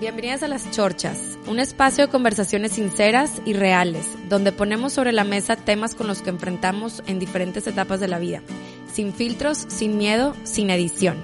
Bienvenidas a Las Chorchas, un espacio de conversaciones sinceras y reales, donde ponemos sobre la mesa temas con los que enfrentamos en diferentes etapas de la vida, sin filtros, sin miedo, sin edición.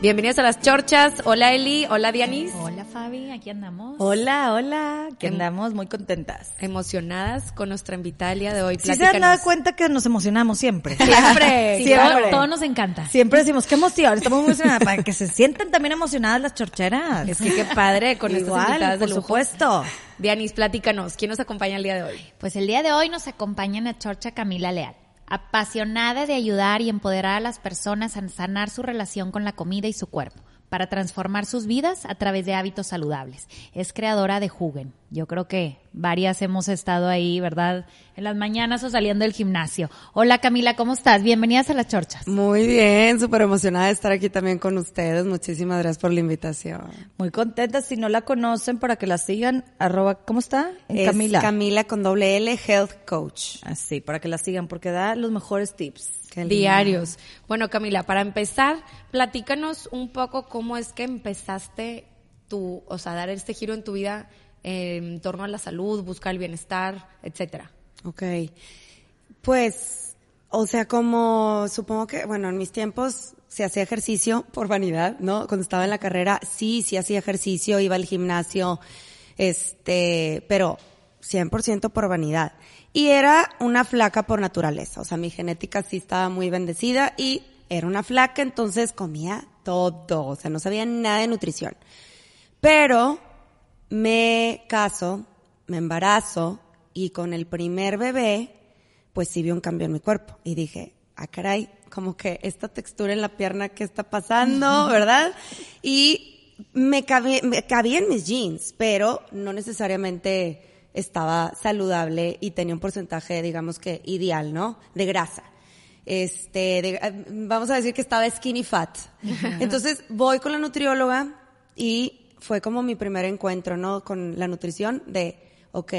Bienvenidas a Las Chorchas. Hola Eli, hola Dianis. Hola Fabi, aquí andamos. Hola, hola, que Em- andamos muy contentas. Emocionadas con nuestra invitada el día de hoy. Sí se han dado cuenta que nos emocionamos siempre. Siempre. Sí, Siempre. todo, todo nos encanta. Siempre decimos, qué emoción, estamos muy emocionadas, para que se sientan también emocionadas las chorcheras. Es que qué padre con estas Igual, invitadas de por lujo. supuesto. Dianis, platícanos, ¿quién nos acompaña el día de hoy? Pues el día de hoy nos acompaña la chorcha Camila Leal, apasionada de ayudar y empoderar a las personas a sanar su relación con la comida y su cuerpo para transformar sus vidas a través de hábitos saludables. Es creadora de Jugen. Yo creo que varias hemos estado ahí, ¿verdad? En las mañanas o saliendo del gimnasio. Hola Camila, ¿cómo estás? Bienvenidas a las chorchas. Muy bien, súper emocionada de estar aquí también con ustedes. Muchísimas gracias por la invitación. Muy contentas, si no la conocen, para que la sigan, arroba, ¿cómo está? Es Camila. Camila con doble L, Health Coach. Así, para que la sigan, porque da los mejores tips. Qué lindo. Diarios. Bueno, Camila, para empezar, platícanos un poco cómo es que empezaste tu, o sea, dar este giro en tu vida en torno a la salud, buscar el bienestar, etcétera. Ok. Pues, o sea, como supongo que, bueno, en mis tiempos se hacía ejercicio por vanidad, ¿no? Cuando estaba en la carrera, sí, sí hacía ejercicio, iba al gimnasio, este, pero 100% por vanidad. Y era una flaca por naturaleza, o sea, mi genética sí estaba muy bendecida y era una flaca, entonces comía todo, o sea, no sabía nada de nutrición. Pero me caso, me embarazo y con el primer bebé, pues sí vi un cambio en mi cuerpo. Y dije, ah, caray, como que esta textura en la pierna, ¿qué está pasando? ¿Verdad? Y me cabía, me cabía en mis jeans, pero no necesariamente estaba saludable y tenía un porcentaje, digamos que ideal, ¿no? De grasa. Este, de- eh, vamos a decir que estaba skinny fat. Entonces voy con la nutrióloga y fue como mi primer encuentro, ¿no? Con la nutrición de, ok,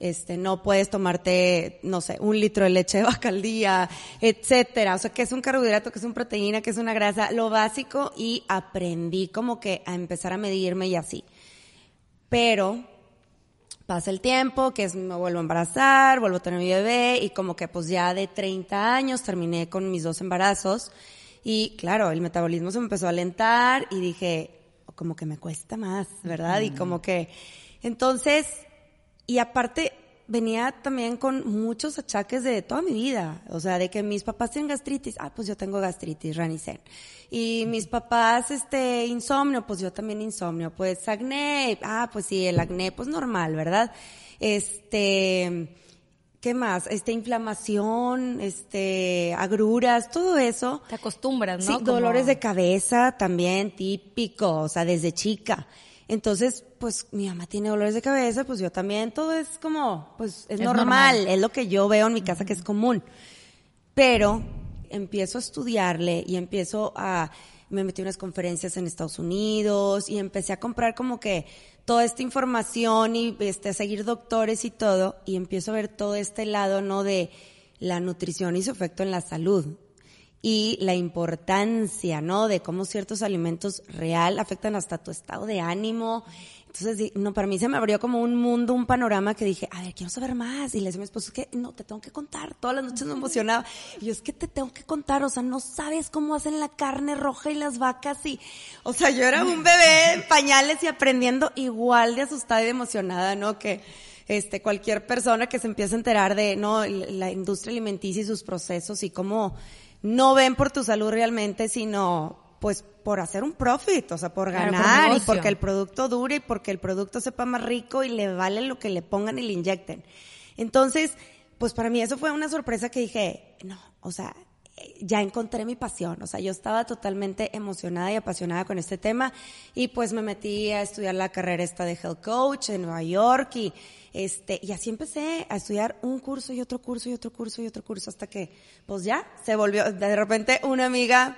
este, no puedes tomarte, no sé, un litro de leche de vaca al día, etcétera. O sea, que es un carbohidrato, que es una proteína, que es una grasa, lo básico y aprendí como que a empezar a medirme y así. Pero pasa el tiempo, que es, me vuelvo a embarazar, vuelvo a tener mi bebé y como que pues ya de 30 años terminé con mis dos embarazos y claro, el metabolismo se me empezó a alentar y dije, como que me cuesta más, ¿verdad? Y como que, entonces, y aparte venía también con muchos achaques de toda mi vida, o sea, de que mis papás tienen gastritis, ah, pues yo tengo gastritis, Ranicen. Y mis papás, este, insomnio, pues yo también insomnio. Pues acné, ah, pues sí, el acné, pues normal, ¿verdad? Este, ¿qué más? Este, inflamación, este, agruras, todo eso. Te acostumbras, Sí, ¿no? Como- dolores de cabeza también, típico, o sea, desde chica. Entonces, pues mi mamá tiene dolores de cabeza, pues yo también, todo es como, pues es, Es normal, normal. es lo que yo veo en mi casa que es común. Pero empiezo a estudiarle y empiezo a, me metí a unas conferencias en Estados Unidos y empecé a comprar como que toda esta información y este, seguir doctores y todo y empiezo a ver todo este lado, ¿no? De la nutrición y su efecto en la salud y la importancia, ¿no? De cómo ciertos alimentos real afectan hasta tu estado de ánimo. Entonces, no, para mí se me abrió como un mundo, un panorama que dije, a ver, quiero saber más. Y le decía a mi esposo, es que no, te tengo que contar. Todas las noches me emocionaba. Y yo, es que te tengo que contar. O sea, no sabes cómo hacen la carne roja y las vacas. Y, o sea, yo era un bebé en pañales y aprendiendo igual de asustada y de emocionada, ¿no? Que, este, cualquier persona que se empiece a enterar de, no, la industria alimenticia y sus procesos y cómo no ven por tu salud realmente, sino pues por hacer un profit, o sea, por Claro, por ganar y porque el producto dure y porque el producto sepa más rico y le vale lo que le pongan y le inyecten. Entonces, pues para mí eso fue una sorpresa que dije, no, o sea, ya encontré mi pasión, o sea, yo estaba totalmente emocionada y apasionada con este tema y pues me metí a estudiar la carrera esta de health coach en Nueva York y este y así empecé a estudiar un curso y otro curso y otro curso y otro curso hasta que pues ya se volvió de repente una amiga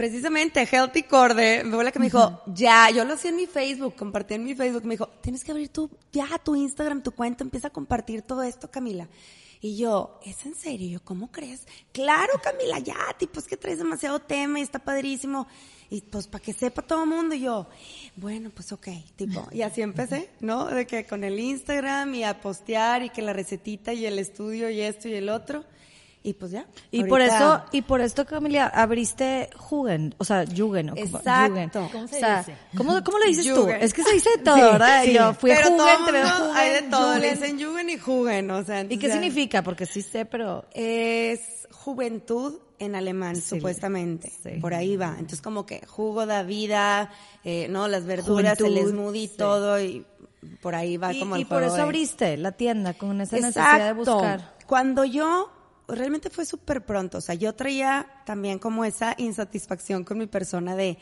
precisamente Healthy Corde, me fue la que me dijo, ya, yo lo hacía en mi Facebook, compartí en mi Facebook, me dijo, tienes que abrir tu, ya tu Instagram, tu cuenta, empieza a compartir todo esto, Camila. Y yo, ¿es en serio? Yo, ¿cómo crees? Claro, Camila, ya, tipo, es que traes demasiado tema y está padrísimo. Y pues para que sepa todo el mundo, y yo, bueno, pues ok, tipo, y así empecé, ¿no? De que con el Instagram y a postear y que la recetita y el estudio y esto y el otro. Y pues ya. Y por eso, y por esto, Camila, abriste Jugen, o sea, Jugen, o Exacto. Jugen. ¿Cómo se o sea, dice? ¿cómo, cómo le dices tú? Es que se dice de todo, Sí, ¿verdad? sí. Yo fui a Pero todo Jugen, te veo Jugen, Hay de todo, le Jugen. dicen Jugen y Jugen, o sea. ¿Y qué significa? Porque sí sé, pero... Es juventud en alemán, Sí, supuestamente. sí. Por ahí va. Entonces, como que jugo da vida, eh, ¿no? Las verduras, el smoothie, sí. todo, y por ahí va Y, como y el por juego eso de- abriste la tienda con esa necesidad de buscar. Cuando yo, realmente fue súper pronto, o sea, yo traía también como esa insatisfacción con mi persona de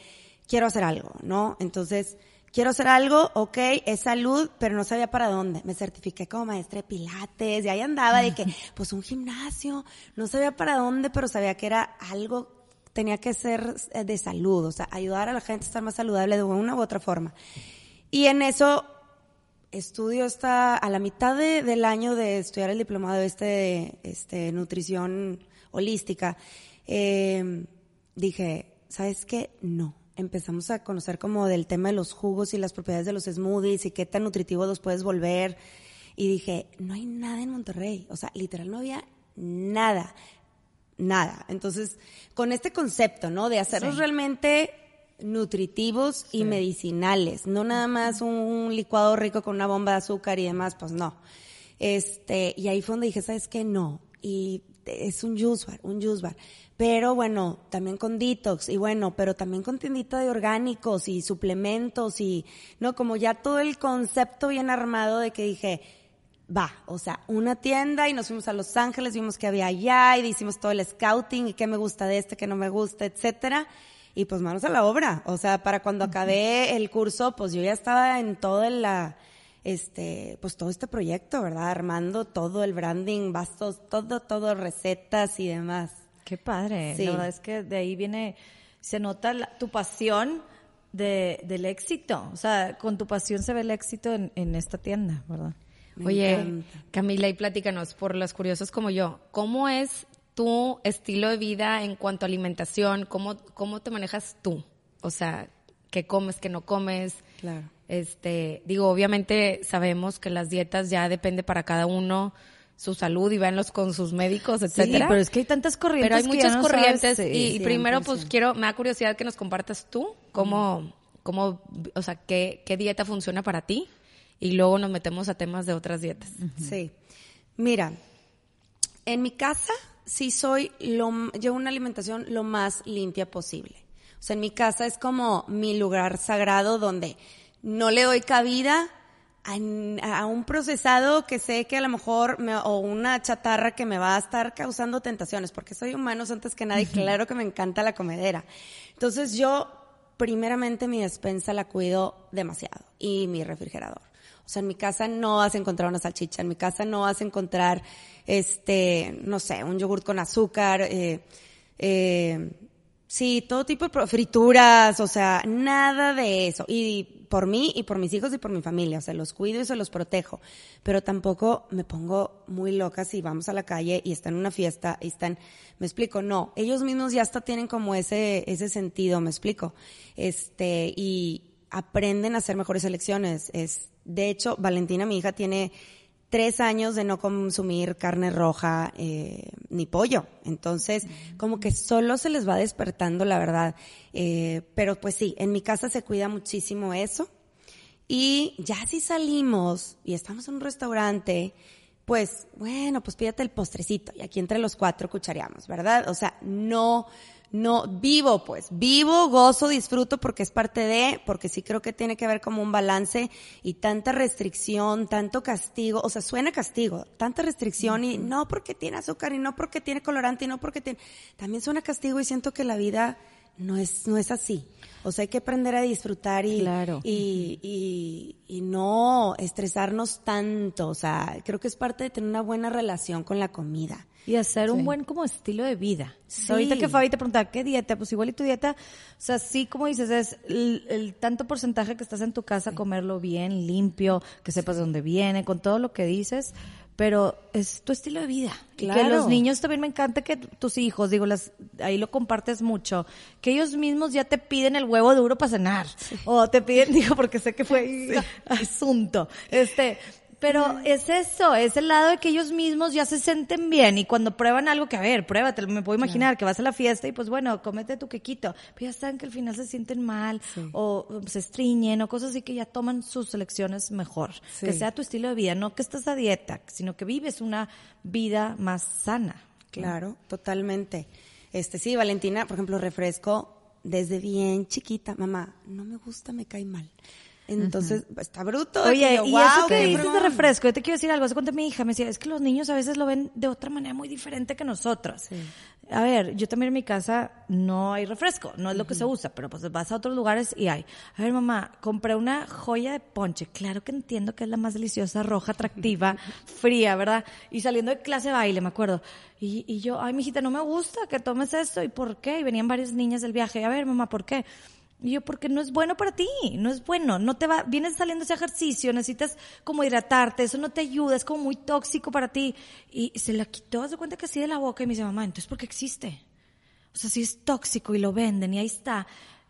quiero hacer algo, ¿no? Entonces, quiero hacer algo, ok, es salud, pero no sabía para dónde. Me certifiqué como maestra de pilates y ahí andaba de que, pues un gimnasio, no sabía para dónde, pero sabía que era algo, tenía que ser eh, de salud, o sea, ayudar a la gente a estar más saludable de una u otra forma. Y en eso estudio hasta a la mitad de- del año de estudiar el diplomado este de este, nutrición holística. eh, dije, ¿sabes qué? No. Empezamos a conocer como del tema de los jugos y las propiedades de los smoothies y qué tan nutritivos los puedes volver. Y dije, no hay nada en Monterrey. O sea, literal no había nada. Nada. Entonces, con este concepto, ¿no? De hacerlos realmente nutritivos y medicinales, no nada más un licuado rico con una bomba de azúcar y demás, pues no. Este, y ahí fue donde dije, ¿sabes qué? No. Y es un juice bar, un juice bar. Pero bueno, también con detox y bueno, pero también con tiendita de orgánicos y suplementos y, no, como ya todo el concepto bien armado de que dije, va, o sea, una tienda y nos fuimos a Los Ángeles, vimos que había allá y hicimos todo el scouting y qué me gusta de este, qué no me gusta, etcétera. Y pues manos a la obra. O sea, para cuando acabé el curso, pues yo ya estaba en todo la, este, pues todo este proyecto, ¿verdad? Armando todo el branding, bastos, todo, todo, recetas y demás. Qué padre. Sí. La verdad es que de ahí viene, se nota la- tu pasión de, del éxito. O sea, con tu pasión se ve el éxito en, en esta tienda, ¿verdad? Me Oye, encanta. Camila, y platícanos, por los curiosos como yo, ¿cómo es tu estilo de vida en cuanto a alimentación? ¿Cómo, cómo te manejas tú? O sea, ¿qué comes, qué no comes? Claro. Este, digo, obviamente sabemos que las dietas ya depende para cada uno su salud y véanlos con sus médicos, etcétera. Sí, pero es que hay tantas corrientes Pero hay que muchas no corrientes sabes, y, sí. primero 100%. pues quiero, me da curiosidad que nos compartas tú cómo, cómo, o sea, qué, qué dieta funciona para ti y luego nos metemos a temas de otras dietas. Sí. Mira, en mi casa sí soy lo, yo una alimentación lo más limpia posible. O sea, en mi casa es como mi lugar sagrado donde no le doy cabida a, a un procesado que sé que a lo mejor me- o una chatarra que me va a estar causando tentaciones, porque soy humano antes que nada y claro que me encanta la comedera. Entonces yo primeramente mi despensa la cuido demasiado y mi refrigerador. O sea, en mi casa no vas a encontrar una salchicha, en mi casa no vas a encontrar, este, no sé, un yogurt con azúcar, eh, eh, sí, todo tipo de frituras, o sea, nada de eso. Y por mí y por mis hijos y por mi familia, o sea, los cuido y se los protejo. Pero tampoco me pongo muy loca si vamos a la calle y están en una fiesta y están, me explico, no, ellos mismos ya hasta tienen como ese, ese sentido, me explico. Este, y aprenden a hacer mejores elecciones. Es, de hecho, Valentina, mi hija, tiene tres años de no consumir carne roja eh, ni pollo. Entonces, como que solo se les va despertando, la verdad. Eh, pero pues sí, en mi casa se cuida muchísimo eso. Y ya si salimos y estamos en un restaurante, pues, bueno, pues pídate el postrecito y aquí entre los cuatro cuchareamos, ¿verdad? O sea, no, no, vivo pues, vivo, gozo, disfruto porque es parte de, porque sí creo que tiene que ver como un balance y tanta restricción, tanto castigo, o sea, suena castigo, tanta restricción y no porque tiene azúcar y no porque tiene colorante y no porque tiene, también suena castigo y siento que la vida no es, no es así. O sea, hay que aprender a disfrutar y, Claro. y, y, y no estresarnos tanto. O sea, creo que es parte de tener una buena relación con la comida. Y hacer un buen como estilo de vida. Sí. Ahorita que Fabi te preguntaba, ¿qué dieta? Pues igual y tu dieta, o sea, sí, como dices, es el, el tanto porcentaje que estás en tu casa, comerlo bien, limpio, que sepas de dónde viene, con todo lo que dices, pero es tu estilo de vida. Y que Claro. los niños también me encanta que tus hijos, digo, las, ahí lo compartes mucho, que ellos mismos ya te piden el huevo duro para cenar. O te piden, digo, porque sé que fue asunto. Este, pero es eso, es el lado de que ellos mismos ya se sienten bien y cuando prueban algo que, a ver, pruébate, me puedo imaginar que vas a la fiesta y pues bueno, cómete tu quequito, pero ya saben que al final se sienten mal o se estriñen o cosas así que ya toman sus elecciones mejor. Que sea tu estilo de vida, no que estás a dieta, sino que vives una vida más sana. Claro, totalmente. Este, sí, Valentina, por ejemplo, refresco desde bien chiquita. Mamá, no me gusta, me cae mal. Entonces, está bruto. Oye, yo, y "Guau, eso que dices de fregón". refresco, yo te quiero decir algo. Hace cuenta mi hija me decía, es que los niños a veces lo ven de otra manera muy diferente que nosotros. A ver, yo también en mi casa no hay refresco, no es lo que se usa, pero pues vas a otros lugares y hay. A ver, mamá, compré una joya de ponche. Claro que entiendo que es la más deliciosa, roja, atractiva, fría, ¿verdad? Y saliendo de clase de baile, me acuerdo. Y, y yo, ay, mijita, no me gusta que tomes esto. ¿Y por qué? Y venían varias niñas del viaje. A ver, mamá, ¿por qué? Y yo, porque no es bueno para ti, no es bueno, no te va, vienes saliendo ese ejercicio, necesitas como hidratarte, eso no te ayuda, es como muy tóxico para ti. Y se la quitó, de cuenta que así de la boca y me dice, mamá, entonces ¿por qué existe? O sea, si es tóxico y lo venden y ahí está.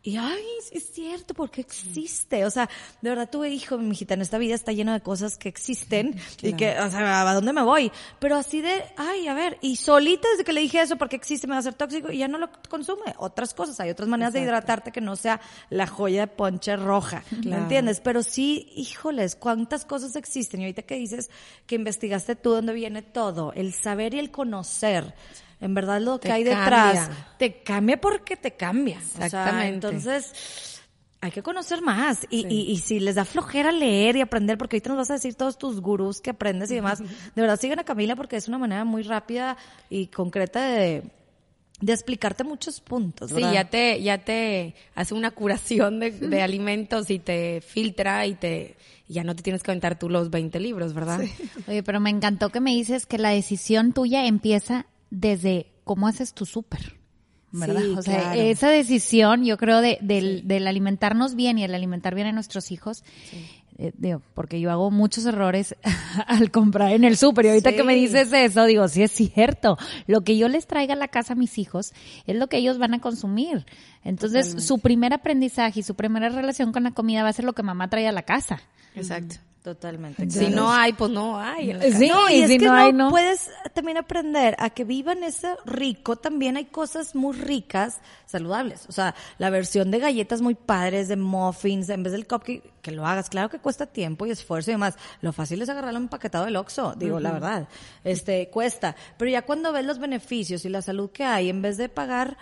Y ay, sí es cierto, porque existe. O sea, de verdad tuve hijo, mi hijita, en esta vida está lleno de cosas que existen y que, o sea, ¿a dónde me voy? Pero así de, ay, a ver, y solita desde que le dije eso, porque existe, me va a hacer tóxico y ya no lo consume. Otras cosas, hay otras maneras de hidratarte que no sea la joya de ponche roja. ¿Me entiendes? Pero sí, híjoles, cuántas cosas existen. Y ahorita que dices que investigaste tú dónde viene todo, el saber y el conocer. En verdad lo que hay detrás cambia. te cambia porque te cambia. O sea, Exactamente. entonces, hay que conocer más. Y, y, y si les da flojera leer y aprender, porque ahorita nos vas a decir todos tus gurús que aprendes y demás, de verdad sigan a Camila porque es una manera muy rápida y concreta de, de explicarte muchos puntos. Sí, ya te, ya te hace una curación de, de alimentos y te filtra y te, y ya no te tienes que aventar tú los 20 libros, ¿verdad? Oye, pero me encantó que me dices que la decisión tuya empieza desde cómo haces tu súper. ¿Verdad? Sí, o sea, claro. esa decisión, yo creo, de, del, del alimentarnos bien y el alimentar bien a nuestros hijos, eh, digo, porque yo hago muchos errores al comprar en el súper y ahorita que me dices eso, digo, sí es cierto, lo que yo les traiga a la casa a mis hijos es lo que ellos van a consumir. Entonces, su primer aprendizaje y su primera relación con la comida va a ser lo que mamá trae a la casa. Exacto. Totalmente. Si no hay, pues no hay. Sí, no, y es si que no hay, no. puedes también aprender a que vivan ese rico. También hay cosas muy ricas, saludables. O sea, la versión de galletas muy padres, de muffins, en vez del cupcake, que lo hagas. Claro que cuesta tiempo y esfuerzo y demás. Lo fácil es agarrarlo empaquetado del Oxxo, digo, la verdad. Este, cuesta. Pero ya cuando ves los beneficios y la salud que hay, en vez de pagar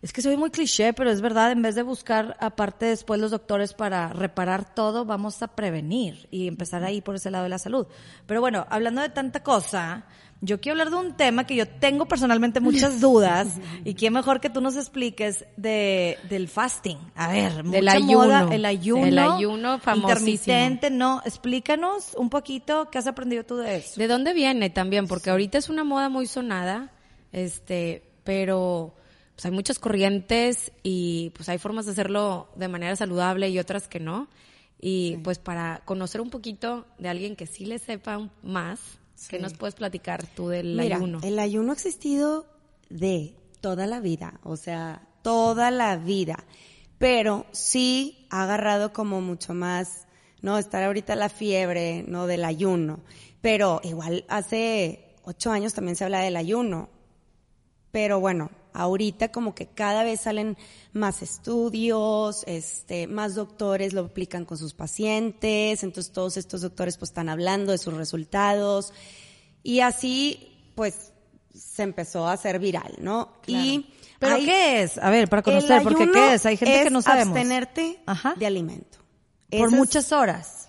es que soy muy cliché, pero es verdad, en vez de buscar aparte después los doctores para reparar todo, vamos a prevenir y empezar ahí por ese lado de la salud. Pero bueno, hablando de tanta cosa, yo quiero hablar de un tema que yo tengo personalmente muchas dudas y quién mejor que tú nos expliques de del fasting. A ver, Del mucha ayuno. moda, el ayuno, El ayuno famosísimo. intermitente, no, explícanos un poquito qué has aprendido tú de eso. ¿De dónde viene también? Porque ahorita es una moda muy sonada, este, pero pues hay muchas corrientes y pues hay formas de hacerlo de manera saludable y otras que no. Y pues para conocer un poquito de alguien que sí le sepa más, ¿qué nos puedes platicar tú del Mira, ayuno? el ayuno ha existido de toda la vida, o sea, toda la vida, pero sí ha agarrado como mucho más, no, estar ahorita la fiebre, no, del ayuno, pero igual hace ocho años también se habla del ayuno, pero bueno, ahorita como que cada vez salen más estudios, este, más doctores lo aplican con sus pacientes, entonces todos estos doctores pues están hablando de sus resultados Y así, pues, se empezó a hacer viral, ¿no? Y ¿Pero hay- qué es? A ver, para conocer, porque ¿qué es? Hay gente que no sabemos. abstenerte Ajá. de alimento. Por muchas horas.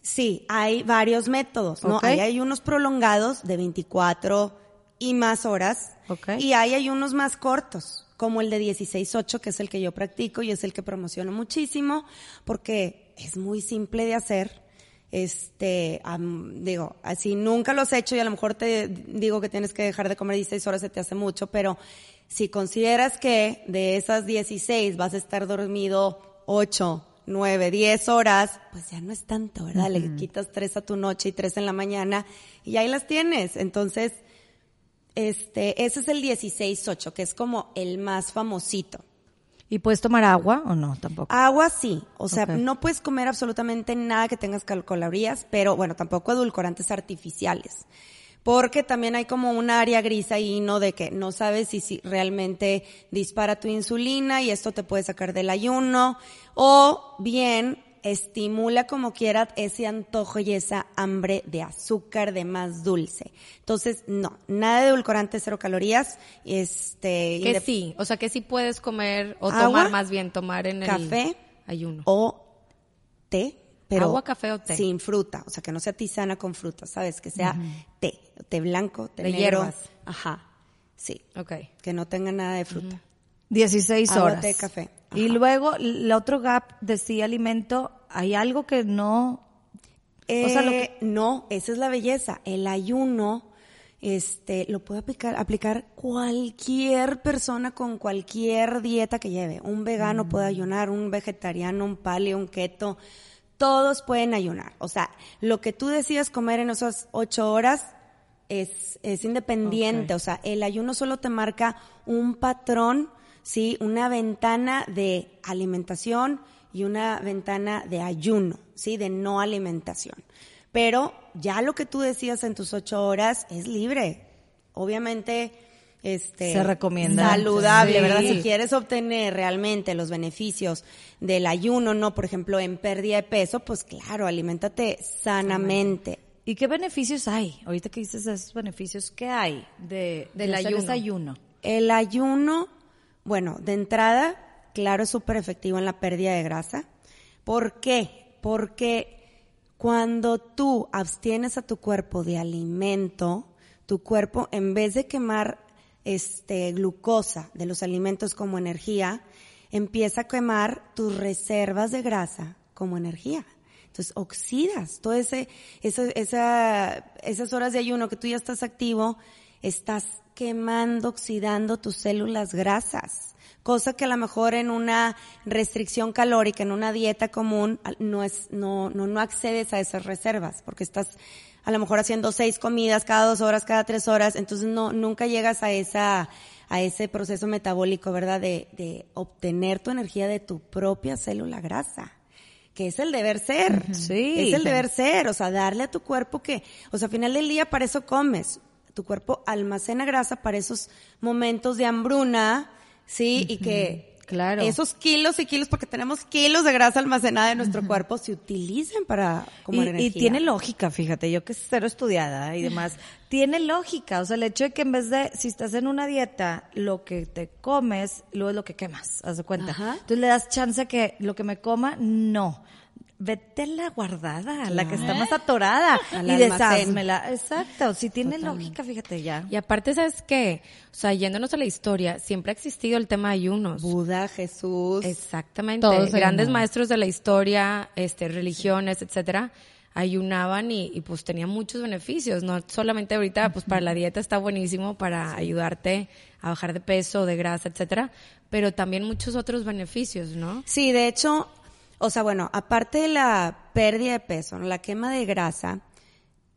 Sí, hay varios métodos, ¿no? Ok. Hay ayunos prolongados de 24 y más horas. Ok. Y hay ayunos más cortos, como el de 16-8, que es el que yo practico y es el que promociono muchísimo, porque es muy simple de hacer. Este, digo, así nunca los he hecho y a lo mejor te digo que tienes que dejar de comer 16 horas, se te hace mucho, pero si consideras que de esas 16 vas a estar dormido 8, 9, 10 horas, pues ya no es tanto, ¿verdad? Le quitas 3 a tu noche y 3 en la mañana y ahí las tienes. Entonces, este, ese es el 16-8, que es como el más famosito. ¿Y puedes tomar agua o no? Tampoco. Agua sí, o sea, no puedes comer absolutamente nada que tengas cal- calorías, pero bueno, tampoco edulcorantes artificiales. Porque también hay como un área gris ahí, ¿no? De que no sabes si, si realmente dispara tu insulina y esto te puede sacar del ayuno. O bien estimula como quiera ese antojo y esa hambre de azúcar, de más dulce. Entonces, no, nada de edulcorantes, cero calorías. Este, Que sí, o sea que sí puedes comer o Agua, tomar más bien, tomar en el café ayuno. o té, pero Agua, café o té. sin fruta, o sea, que no sea tisana con fruta, ¿sabes? Que sea té, té blanco, té De negro. hierbas. Ajá. Sí, Ok. que no tenga nada de fruta. 16 Agua, horas. té, café. Y luego, el otro gap decía alimento, hay algo que no... O sea, lo Eh, no, esa es la belleza. El ayuno, este, lo puede aplicar, aplicar cualquier persona con cualquier dieta que lleve. Un vegano puede ayunar, un vegetariano, un paleo, un keto. Todos pueden ayunar. O sea, lo que tú decidas comer en esas ocho horas es, es independiente. O sea, el ayuno solo te marca un patrón, sí, una ventana de alimentación y una ventana de ayuno, sí, de no alimentación. Pero ya lo que tú decías en tus ocho horas es libre. Obviamente, este. Se recomienda. Saludable, Sí. ¿verdad? Si quieres obtener realmente los beneficios del ayuno, no, por ejemplo, en pérdida de peso, pues claro, aliméntate sanamente. ¿Y qué beneficios hay? Ahorita que dices esos beneficios, ¿qué hay de, Del de ayuno. ayuno? El ayuno, bueno, de entrada, claro, es súper efectivo en la pérdida de grasa. ¿Por qué? Porque cuando tú abstienes a tu cuerpo de alimento, tu cuerpo, en vez de quemar este glucosa de los alimentos como energía, empieza a quemar tus reservas de grasa como energía. Entonces oxidas todo ese, esa, esas horas de ayuno que tú ya estás activo, estás quemando, oxidando tus células grasas. Cosa que a lo mejor en una restricción calórica, en una dieta común, no es, no, no, no accedes a esas reservas, porque estás a lo mejor haciendo seis comidas cada dos horas, cada tres horas, entonces no, nunca llegas a esa, a ese proceso metabólico, ¿verdad? De, de obtener tu energía de tu propia célula grasa que es el deber ser. Sí. Es el deber ser, o sea, darle a tu cuerpo que, o sea, al final del día para eso comes. Tu cuerpo almacena grasa para esos momentos de hambruna, ¿sí? Y que Claro. esos kilos y kilos, porque tenemos kilos de grasa almacenada en nuestro cuerpo, se utilizan para como Y, energía. y tiene lógica, fíjate, yo que es cero estudiada y demás, tiene lógica, o sea, el hecho de que en vez de, si estás en una dieta, lo que te comes, luego es lo que quemas, haz de cuenta. Ajá. Entonces le das chance a que lo que me coma, no. Vete la guardada, la que está más atorada, y desházmela. Exacto, si tiene lógica, fíjate ya. Y aparte, ¿sabes qué? O sea, yéndonos a la historia, siempre ha existido el tema de ayunos. Buda, Jesús. Exactamente. Todos Grandes ayunaban. maestros de la historia, este, religiones, etcétera, ayunaban y, y, pues tenían muchos beneficios. No solamente ahorita, pues para la dieta está buenísimo para ayudarte a bajar de peso, de grasa, etcétera, pero también muchos otros beneficios, ¿no? Sí, de hecho, o sea, bueno, aparte de la pérdida de peso, ¿no? la quema de grasa,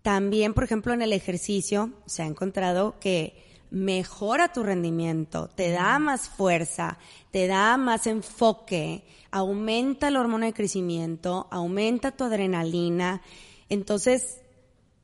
también, por ejemplo, en el ejercicio se ha encontrado que mejora tu rendimiento, te da más fuerza, te da más enfoque, aumenta la hormona de crecimiento, aumenta tu adrenalina. Entonces,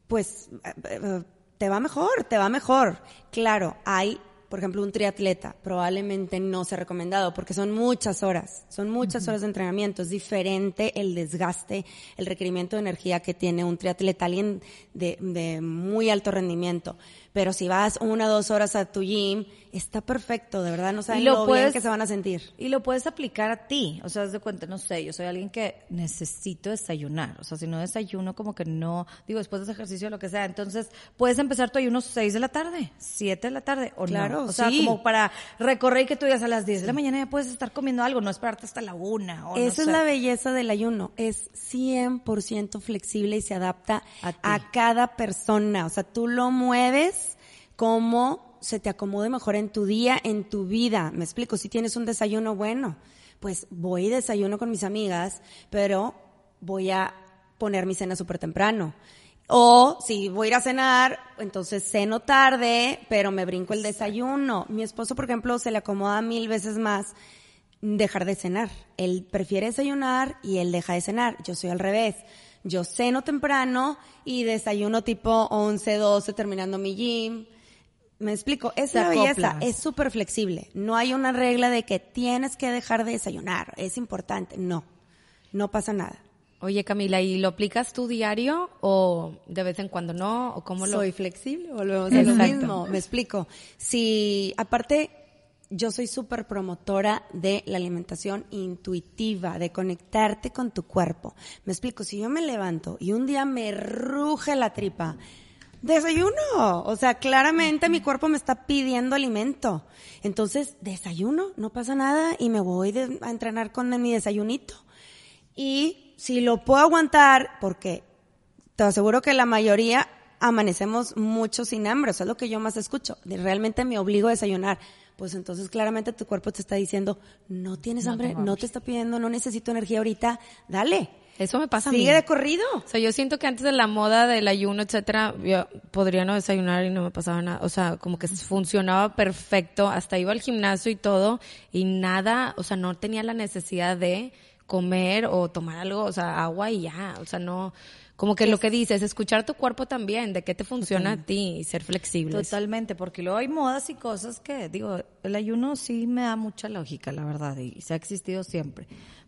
pues, eh, eh, te va mejor, te va mejor. Claro, hay por ejemplo, un triatleta, probablemente no sea recomendado porque son muchas horas, son muchas horas de entrenamiento, es diferente el desgaste, el requerimiento de energía que tiene un triatleta, alguien de, de muy alto rendimiento. Pero si vas una o dos horas a tu gym, está perfecto, de verdad, no saben lo, bien que se van a sentir. Y lo puedes aplicar a ti, o sea, haz de cuenta, no sé, yo soy alguien que necesito desayunar, o sea, si no desayuno, como que no, digo, después de ese ejercicio, lo que sea, entonces, puedes empezar tu ayuno 6 de la tarde, 7 de la tarde, o Claro, no, o sea, como para recorrer y que tú digas a las 10 de la mañana ya puedes estar comiendo algo, no esperarte hasta la una, o no Esa es sé. la belleza del ayuno, es 100% flexible y se adapta A a, cada persona. O sea, tú lo mueves como se te acomode mejor en tu día, en tu vida. Me explico, si tienes un desayuno bueno, pues voy y desayuno con mis amigas, pero voy a poner mi cena súper temprano. O si voy a ir a cenar, entonces ceno tarde, pero me brinco el desayuno. Mi esposo, por ejemplo, se le acomoda mil veces más dejar de cenar. Él prefiere desayunar y él deja de cenar. Yo soy al revés. Yo ceno temprano y desayuno tipo 11, 12 terminando mi gym. Me explico, es la belleza, es súper flexible. No hay una regla de que tienes que dejar de desayunar, es importante. No, no pasa nada. Oye, Camila, ¿y lo aplicas tú diario o de vez en cuando no? ¿O cómo lo...? Soy flexible, volvemos a lo mismo. Me explico. Si, aparte, yo soy súper promotora de la alimentación intuitiva, de conectarte con tu cuerpo. Me explico, si yo me levanto y un día me ruge la tripa, desayuno. O sea, claramente mi cuerpo me está pidiendo alimento. Entonces, desayuno, no pasa nada y me voy de- a entrenar con mi desayunito. Y si lo puedo aguantar, porque te aseguro que la mayoría amanecemos mucho sin hambre, eso es lo que yo más escucho. De- Realmente me obligo a desayunar. Pues entonces claramente tu cuerpo te está diciendo, no tienes hambre, no te está pidiendo, no necesito energía ahorita, dale. Eso me pasa a mí. Sigue de corrido. O sea, yo siento que antes de la moda del ayuno, etcétera, yo podría no desayunar y no me pasaba nada. O sea, como que funcionaba perfecto. Hasta iba al gimnasio y todo y nada, o sea, no tenía la necesidad de comer o tomar algo, o sea, agua y ya. O sea, no, como que lo que dices, escuchar tu cuerpo también, de qué te funciona a ti y ser flexibles. Totalmente, porque luego hay modas y cosas que, digo, el ayuno sí me da mucha lógica, la verdad, y se ha existido siempre.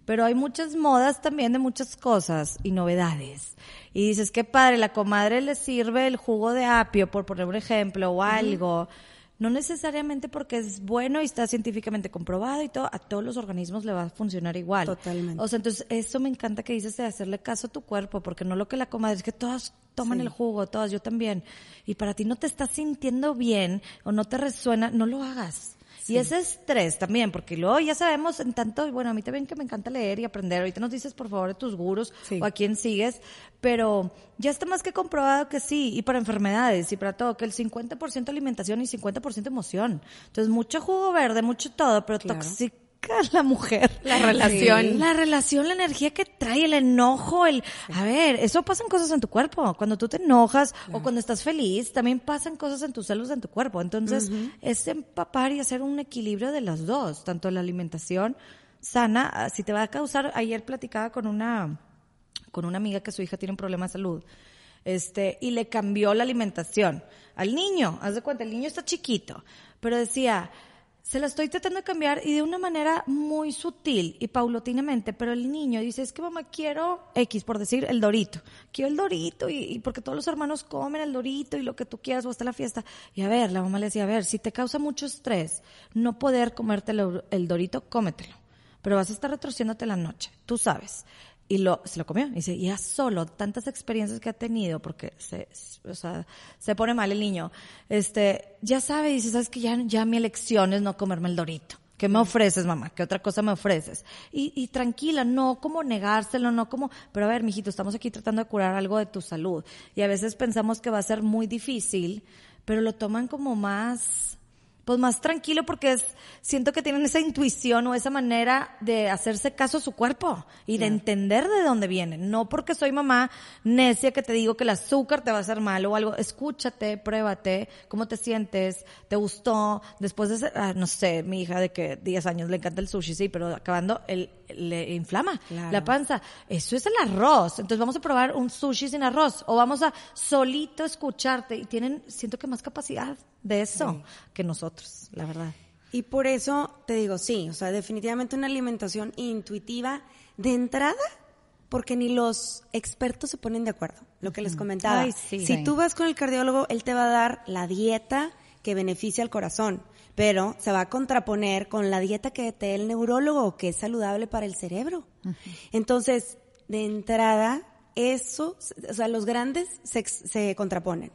Pero hay muchas modas también de muchas cosas y novedades. Y dices, qué padre, la comadre le sirve el jugo de apio, por poner un ejemplo, o algo. No necesariamente porque es bueno y está científicamente comprobado y todo, a todos los organismos le va a funcionar igual. Totalmente. O sea, entonces eso me encanta que dices de hacerle caso a tu cuerpo, porque no lo que la comadre es que todas toman el jugo, todas, yo también. Y para ti no te estás sintiendo bien o no te resuena, no lo hagas. Y ese estrés también, porque luego ya sabemos en tanto, bueno, a mí también que me encanta leer y aprender. Ahorita nos dices, por favor, de tus gurus Sí. o a quién sigues, pero ya está más que comprobado que sí, y para enfermedades y para todo, que el 50% alimentación y 50% emoción. Entonces, mucho jugo verde, mucho todo, pero Claro. tóxica la mujer. La relación. La relación, la energía que trae, el enojo, el... A ver, eso pasan cosas en tu cuerpo. Cuando tú te enojas o cuando estás feliz, también pasan cosas en tus células en tu cuerpo. Entonces, es empapar y hacer un equilibrio de las dos, tanto la alimentación sana, ah, si te va a causar... Ayer platicaba con una, con una amiga que su hija tiene un problema de salud este, y le cambió la alimentación al niño. Haz de cuenta, el niño está chiquito, pero decía, se la estoy tratando de cambiar y de una manera muy sutil y paulatinamente, pero el niño dice, es que mamá quiero X, por decir, el dorito. Quiero el dorito y, porque todos los hermanos comen el dorito y lo que tú quieras o hasta la fiesta. Y a ver, la mamá le decía, a ver, si te causa mucho estrés no poder comerte el, dorito, cómetelo. Pero vas a estar retrociéndote la noche, tú sabes y lo, se lo comió. Y dice, ya solo tantas experiencias que ha tenido, porque se, o sea, se pone mal el niño, este, ya sabe, dice, sabes que ya, ya mi elección es no comerme el dorito. ¿Qué me ofreces, mamá? ¿Qué otra cosa me ofreces? Y, y tranquila, no como negárselo, no como, pero a ver, mijito, estamos aquí tratando de curar algo de tu salud. Y a veces pensamos que va a ser muy difícil, pero lo toman como más, pues más tranquilo porque es, siento que tienen esa intuición o esa manera de hacerse caso a su cuerpo y de entender de dónde viene. No porque soy mamá necia que te digo que el azúcar te va a hacer mal o algo. Escúchate, pruébate, cómo te sientes, te gustó. Después de, ser- ah, no sé, mi hija de que 10 años le encanta el sushi, sí, pero acabando el, le inflama Claro. la panza. Eso es el arroz. Entonces vamos a probar un sushi sin arroz o vamos a solito escucharte y tienen, siento que más capacidad de eso que nosotros, la verdad. Y por eso te digo, sí, o sea, definitivamente una alimentación intuitiva de entrada, porque ni los expertos se ponen de acuerdo, lo que les comentaba. Ay, sí. si Sí. tú vas con el cardiólogo, él te va a dar la dieta que beneficia al corazón, pero se va a contraponer con la dieta que te dé el neurólogo, que es saludable para el cerebro. Entonces, de entrada, eso, o sea, los grandes se, se contraponen.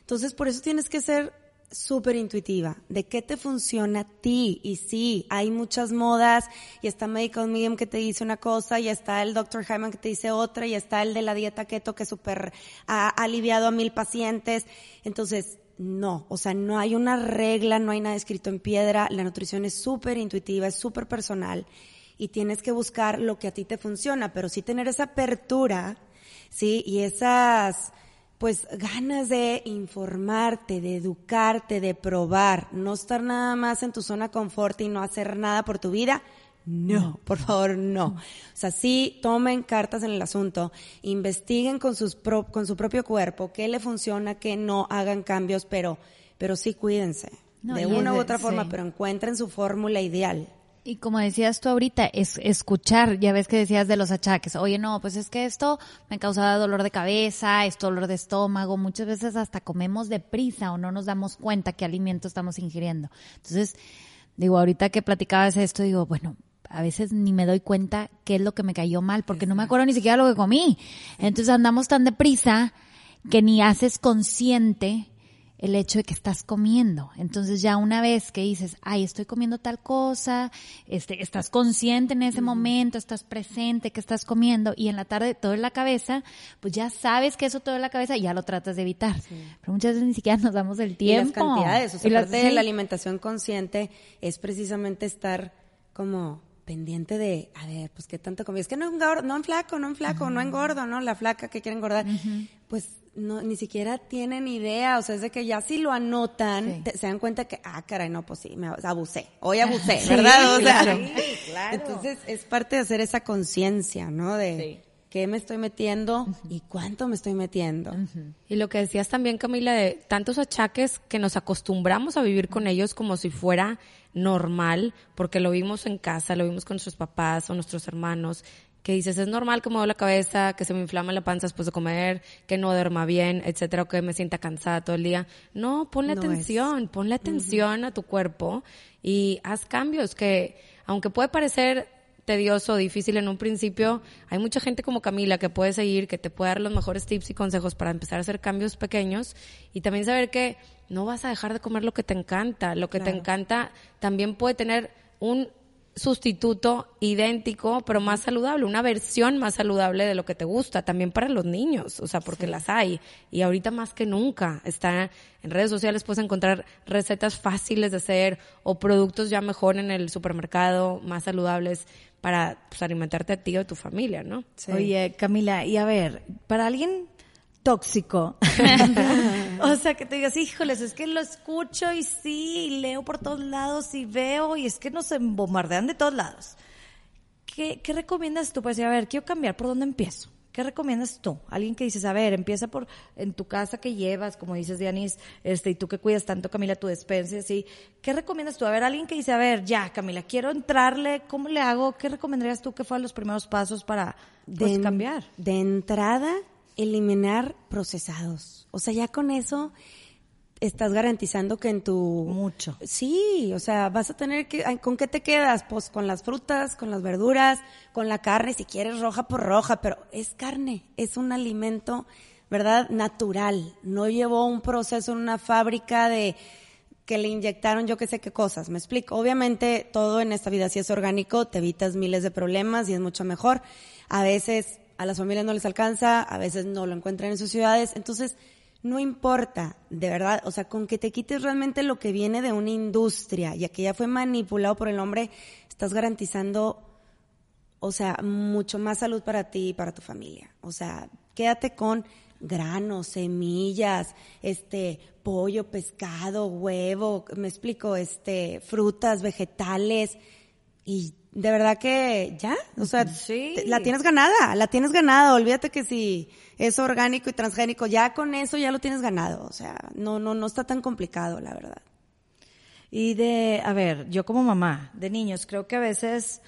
Entonces, por eso tienes que ser súper intuitiva de qué te funciona a ti. Y sí, hay muchas modas y está Medical Medium que te dice una cosa y está el Dr. Hyman que te dice otra y está el de la dieta keto que súper ha aliviado a mil pacientes. Entonces, no, o sea, no hay una regla, no hay nada escrito en piedra. La nutrición es súper intuitiva, es súper personal y tienes que buscar lo que a ti te funciona, pero sí tener esa apertura, sí, y esas pues ganas de informarte, de educarte, de probar, no estar nada más en tu zona confort y no hacer nada por tu vida. No, por favor, no. O sea, sí tomen cartas en el asunto, investiguen con sus pro- con su propio cuerpo qué le funciona, qué no, hagan cambios, pero pero sí cuídense. No, de una es u de- otra forma, sí. pero encuentren su fórmula ideal. Y como decías tú ahorita, es escuchar, ya ves que decías de los achaques, oye no, pues es que esto me causaba dolor de cabeza, esto dolor de estómago, muchas veces hasta comemos deprisa o no nos damos cuenta qué alimento estamos ingiriendo. Entonces, digo, ahorita que platicabas esto, digo, bueno, a veces ni me doy cuenta qué es lo que me cayó mal, porque no me acuerdo ni siquiera lo que comí. Entonces andamos tan deprisa que ni haces consciente el hecho de que estás comiendo. Entonces ya una vez que dices, ay, estoy comiendo tal cosa, este, estás consciente en ese momento, estás presente que estás comiendo y en la tarde todo en la cabeza, pues ya sabes que eso todo en la cabeza y ya lo tratas de evitar. Pero muchas veces ni siquiera nos damos el tiempo. Y las cantidades, o sea, Y las- parte de la alimentación consciente es precisamente estar como pendiente de, a ver, pues qué tanto comí. Es que no engordo, no en flaco, no en flaco, no engordo, ¿no? La flaca que quiere engordar. Pues no, ni siquiera tienen idea, o sea, es de que ya si lo anotan, Sí. te- se dan cuenta que, ah, caray, no, pues sí, me abusé, hoy abusé, Sí, ¿verdad? O sea, claro. entonces es parte de hacer esa conciencia, ¿no? De qué me estoy metiendo y cuánto me estoy metiendo. Y lo que decías también, Camila, de tantos achaques que nos acostumbramos a vivir con ellos como si fuera normal, porque lo vimos en casa, lo vimos con nuestros papás o nuestros hermanos, que dices, es normal que me duele la cabeza, que se me inflama la panza después de comer, que no duerma bien, etcétera, o que me sienta cansada todo el día. No, ponle No atención, ponle atención a tu cuerpo y haz cambios que, aunque puede parecer tedioso, difícil en un principio, hay mucha gente como Camila que puede seguir, que te puede dar los mejores tips y consejos para empezar a hacer cambios pequeños y también saber que no vas a dejar de comer lo que te encanta. Lo que te encanta también puede tener un sustituto idéntico, pero más saludable, una versión más saludable de lo que te gusta, también para los niños, o sea, porque las hay. Y ahorita más que nunca, está en redes sociales puedes encontrar recetas fáciles de hacer o productos ya mejor en el supermercado, más saludables para pues, alimentarte a ti o a tu familia, ¿no? Oye, Camila, y a ver, para alguien tóxico, o sea, que te digas, híjoles, es que lo escucho y sí, y leo por todos lados y veo, y es que nos bombardean de todos lados. ¿Qué, qué recomiendas tú? Pues, a ver, quiero cambiar, ¿por dónde empiezo? ¿Qué recomiendas tú? Alguien que dices, a ver, empieza por en tu casa que llevas, como dices, Dianis, este, y tú que cuidas tanto, Camila, tu despensa, así. ¿Qué recomiendas tú? A ver, alguien que dice, a ver, ya, Camila, quiero entrarle, ¿cómo le hago? ¿Qué recomendarías tú que fueran los primeros pasos para, pues, cambiar? De entrada, eliminar procesados. O sea, ya con eso estás garantizando que en tu... Mucho. Sí, o sea, vas a tener que... ¿Con qué te quedas? Pues con las frutas, con las verduras, con la carne, si quieres roja por roja, pero es carne, es un alimento, ¿verdad? Natural. No llevó un proceso en una fábrica de que le inyectaron yo qué sé qué cosas, me explico. Obviamente todo en esta vida si es orgánico, te evitas miles de problemas y es mucho mejor. A veces a las familias no les alcanza, a veces no lo encuentran en sus ciudades, entonces no importa, de verdad, o sea, con que te quites realmente lo que viene de una industria, ya que ya fue manipulado por el hombre, estás garantizando, o sea, mucho más salud para ti y para tu familia. O sea, quédate con granos, semillas, este, pollo, pescado, huevo, me explico, este, frutas, vegetales, y de verdad que ya, o sea, Sí. la tienes ganada, la tienes ganada, olvídate que si es orgánico y transgénico, ya con eso ya lo tienes ganado, o sea, no, no, no está tan complicado, la verdad. Y de, a ver, yo como mamá de niños, creo que a veces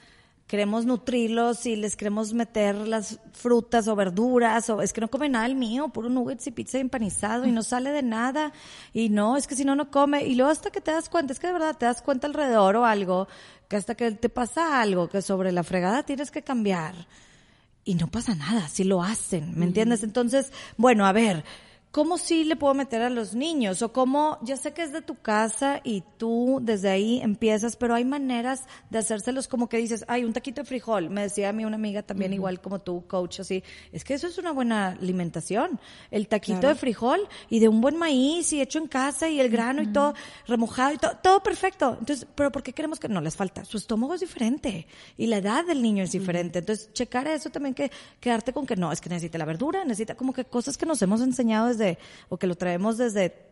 queremos nutrirlos y les queremos meter las frutas o verduras, o es que no come nada el mío, puro nuggets y pizza empanizado y no sale de nada. Y no, es que si no, no come. Y luego hasta que te das cuenta, es que de verdad te das cuenta alrededor o algo, que hasta que te pasa algo, que sobre la fregada tienes que cambiar y no pasa nada, si lo hacen, ¿me entiendes? Entonces, bueno, a ver, ¿cómo sí le puedo meter a los niños? O cómo, ya sé que es de tu casa y tú desde ahí empiezas, pero hay maneras de hacérselos como que dices, ay, un taquito de frijol. Me decía a mí una amiga también, igual como tú, coach, así, es que eso es una buena alimentación. El taquito de frijol y de un buen maíz y hecho en casa y el grano y todo remojado y todo, todo perfecto. Entonces, pero ¿por qué queremos que no les falta? Su estómago es diferente y la edad del niño es diferente. Entonces, checar eso también que quedarte con que no, es que necesita la verdura, necesita como que cosas que nos hemos enseñado desde, o que lo traemos desde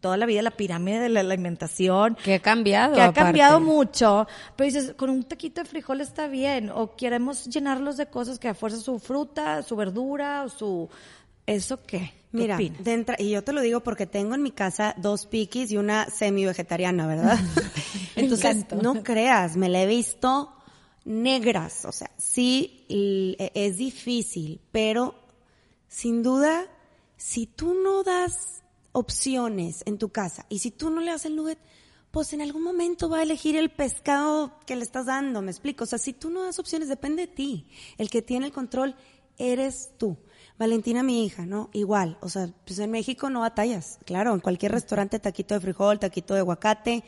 toda la vida, la pirámide de la alimentación. Que ha cambiado. Que ha aparte. cambiado mucho, pero dices, con un taquito de frijol está bien, o queremos llenarlos de cosas que a fuerza su fruta, su verdura, o su... ¿Eso qué? ¿Qué Mira, de entra- y yo te lo digo porque tengo en mi casa dos piquis y una semi-vegetariana, ¿verdad? Entonces, no creas, me la he visto negras, o sea, sí e- es difícil, pero sin duda, si tú no das opciones en tu casa y si tú no le das el nugget, pues en algún momento va a elegir el pescado que le estás dando, me explico. O sea, si tú no das opciones, depende de ti. El que tiene el control eres tú. Valentina, mi hija, ¿no? Igual. O sea, pues en México no batallas. Claro, en cualquier restaurante, taquito de frijol, taquito de aguacate.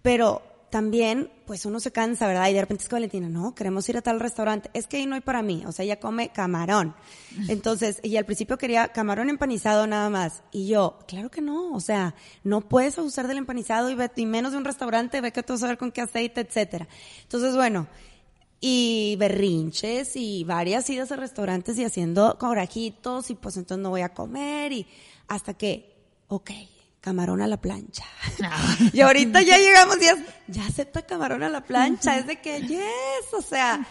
Pero también, pues uno se cansa, ¿verdad? Y de repente es que Valentina, no, queremos ir a tal restaurante. Es que ahí no hay para mí. O sea, ella come camarón. Entonces, y al principio quería camarón empanizado nada más. Y yo, claro que no. O sea, no puedes abusar del empanizado y, ve- y menos de un restaurante, ve que tú vas a ver con qué aceite, etcétera. Entonces, bueno, y berrinches y varias idas a restaurantes y haciendo corajitos y pues entonces no voy a comer y hasta que, ok, camarón a la plancha. y ahorita ya llegamos y es, ya acepta camarón a la plancha, es de que, yes, o sea,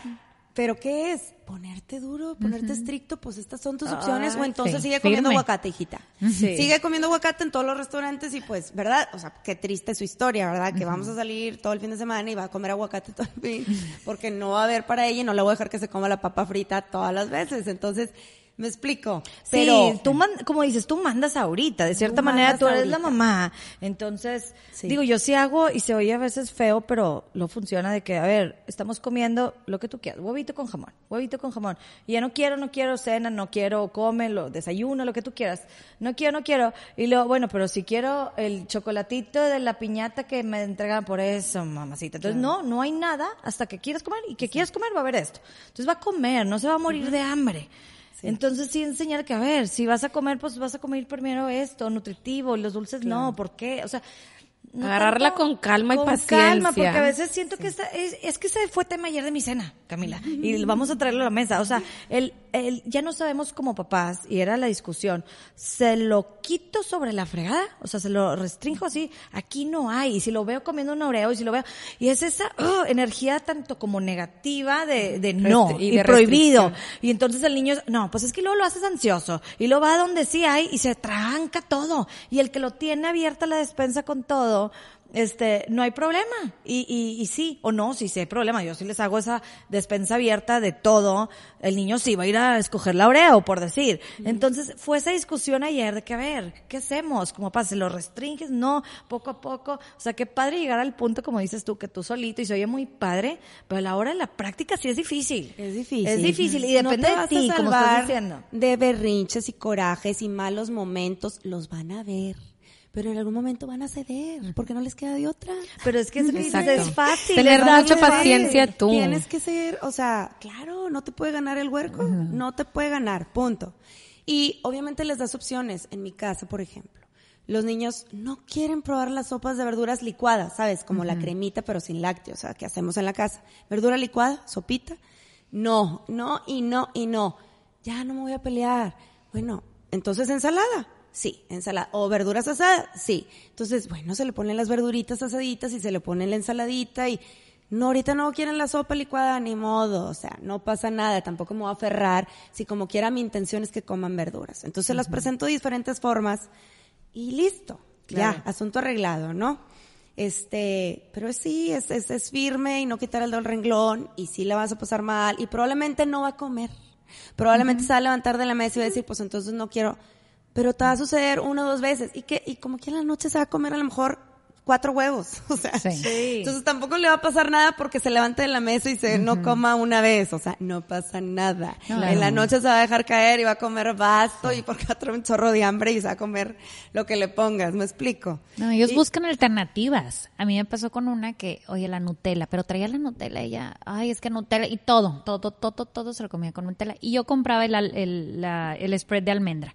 pero ¿qué es? Ponerte duro, ponerte estricto, pues estas son tus opciones o entonces sí, sigue comiendo aguacate, hijita. Sigue comiendo aguacate en todos los restaurantes y pues, ¿verdad? O sea, qué triste su historia, ¿verdad? Que vamos a salir todo el fin de semana y va a comer aguacate todo el fin, porque no va a haber para ella y no le voy a dejar que se coma la papa frita todas las veces. Entonces, me explico. Pero, sí, tú man- como dices, tú mandas ahorita, de cierta Tú manera tú eres la mamá. Entonces, Sí. digo, yo sí hago y se oye a veces feo, pero lo funciona de que, a ver, estamos comiendo lo que tú quieras, huevito con jamón, huevito con jamón. Y ya no quiero, no quiero cena, no quiero come, lo, desayuno, lo que tú quieras. No quiero, no quiero. Y luego, bueno, pero si quiero el chocolatito de la piñata que me entregan por eso, mamacita. Entonces, no, no hay nada hasta que quieras comer y que quieras comer va a haber esto. Entonces va a comer, no se va a morir de hambre. Entonces sí enseñar que, a ver, si vas a comer, pues vas a comer primero esto, nutritivo, los dulces no, ¿por qué? O sea... no Agarrarla con calma y con paciencia. calma, porque a veces siento que esta, es, es que ese fue tema ayer de mi cena, Camila, y vamos a traerlo a la mesa. O sea, el, el, ya no sabemos como papás, y era la discusión, ¿se lo quito sobre la fregada? O sea, se lo restringo así, aquí no hay, y si lo veo comiendo un oreo, y si lo veo, y es esa ugh, energía tanto como negativa de, de no, y y, de prohibido. Y entonces el niño, no, pues es que luego lo haces ansioso. Y luego va a donde sí hay y se tranca todo. Y el que lo tiene abierta la despensa con todo, este, no hay problema. Y, y, y sí, o no, sí, sí hay problema. Yo sí les hago esa despensa abierta de todo. El niño sí va a ir a escoger la Oreo, por decir. Entonces fue esa discusión ayer de que, a ver, ¿qué hacemos? Como pasa, ¿lo restringes? No, poco a poco. O sea, qué padre llegar al punto, como dices tú, que tú solito y se oye muy padre, pero a la hora de la práctica sí es difícil. Es difícil. Es difícil y depende de ti, como estás diciendo. De berrinches y corajes y malos momentos, los van a ver. Pero en algún momento van a ceder, porque no les queda de otra. Pero es que eso es fácil. Tener mucha paciencia tú. Tienes que ser, o sea, claro, no te puede ganar el huerco, no te puede ganar, punto. Y obviamente les das opciones. En mi casa, por ejemplo, los niños no quieren probar las sopas de verduras licuadas, ¿sabes? Como la cremita, pero sin lácteos, o sea, que hacemos en la casa. Verdura licuada, sopita. No, no y no y no. Ya no me voy a pelear. Bueno, entonces ensalada. Sí, ensalada. O verduras asadas. Sí. Entonces, bueno, se le ponen las verduritas asaditas y se le pone la ensaladita y no, ahorita no quieren la sopa licuada, ni modo, o sea, no pasa nada, tampoco me voy a aferrar, si como quiera mi intención es que coman verduras. Entonces las presento de diferentes formas y listo, ya, asunto arreglado, ¿no? Este, pero sí, es, es, es firme y no quitar el del renglón y sí la vas a pasar mal y probablemente no va a comer. Probablemente se va a levantar de la mesa y va a decir, pues entonces no quiero, pero te va a suceder una o dos veces y que, y como que en la noche se va a comer a lo mejor cuatro huevos, o sea, entonces tampoco le va a pasar nada porque se levante de la mesa y se no coma una vez, o sea, no pasa nada. En la noche se va a dejar caer y va a comer basto y porque otro un chorro de hambre y se va a comer lo que le pongas, ¿me explico? No, ellos buscan alternativas. A mí me pasó con una que, oye, la Nutella, pero traía la Nutella y ella, ay, es que Nutella y todo, todo, todo, todo se lo comía con Nutella y yo compraba el, el, el spread de almendra.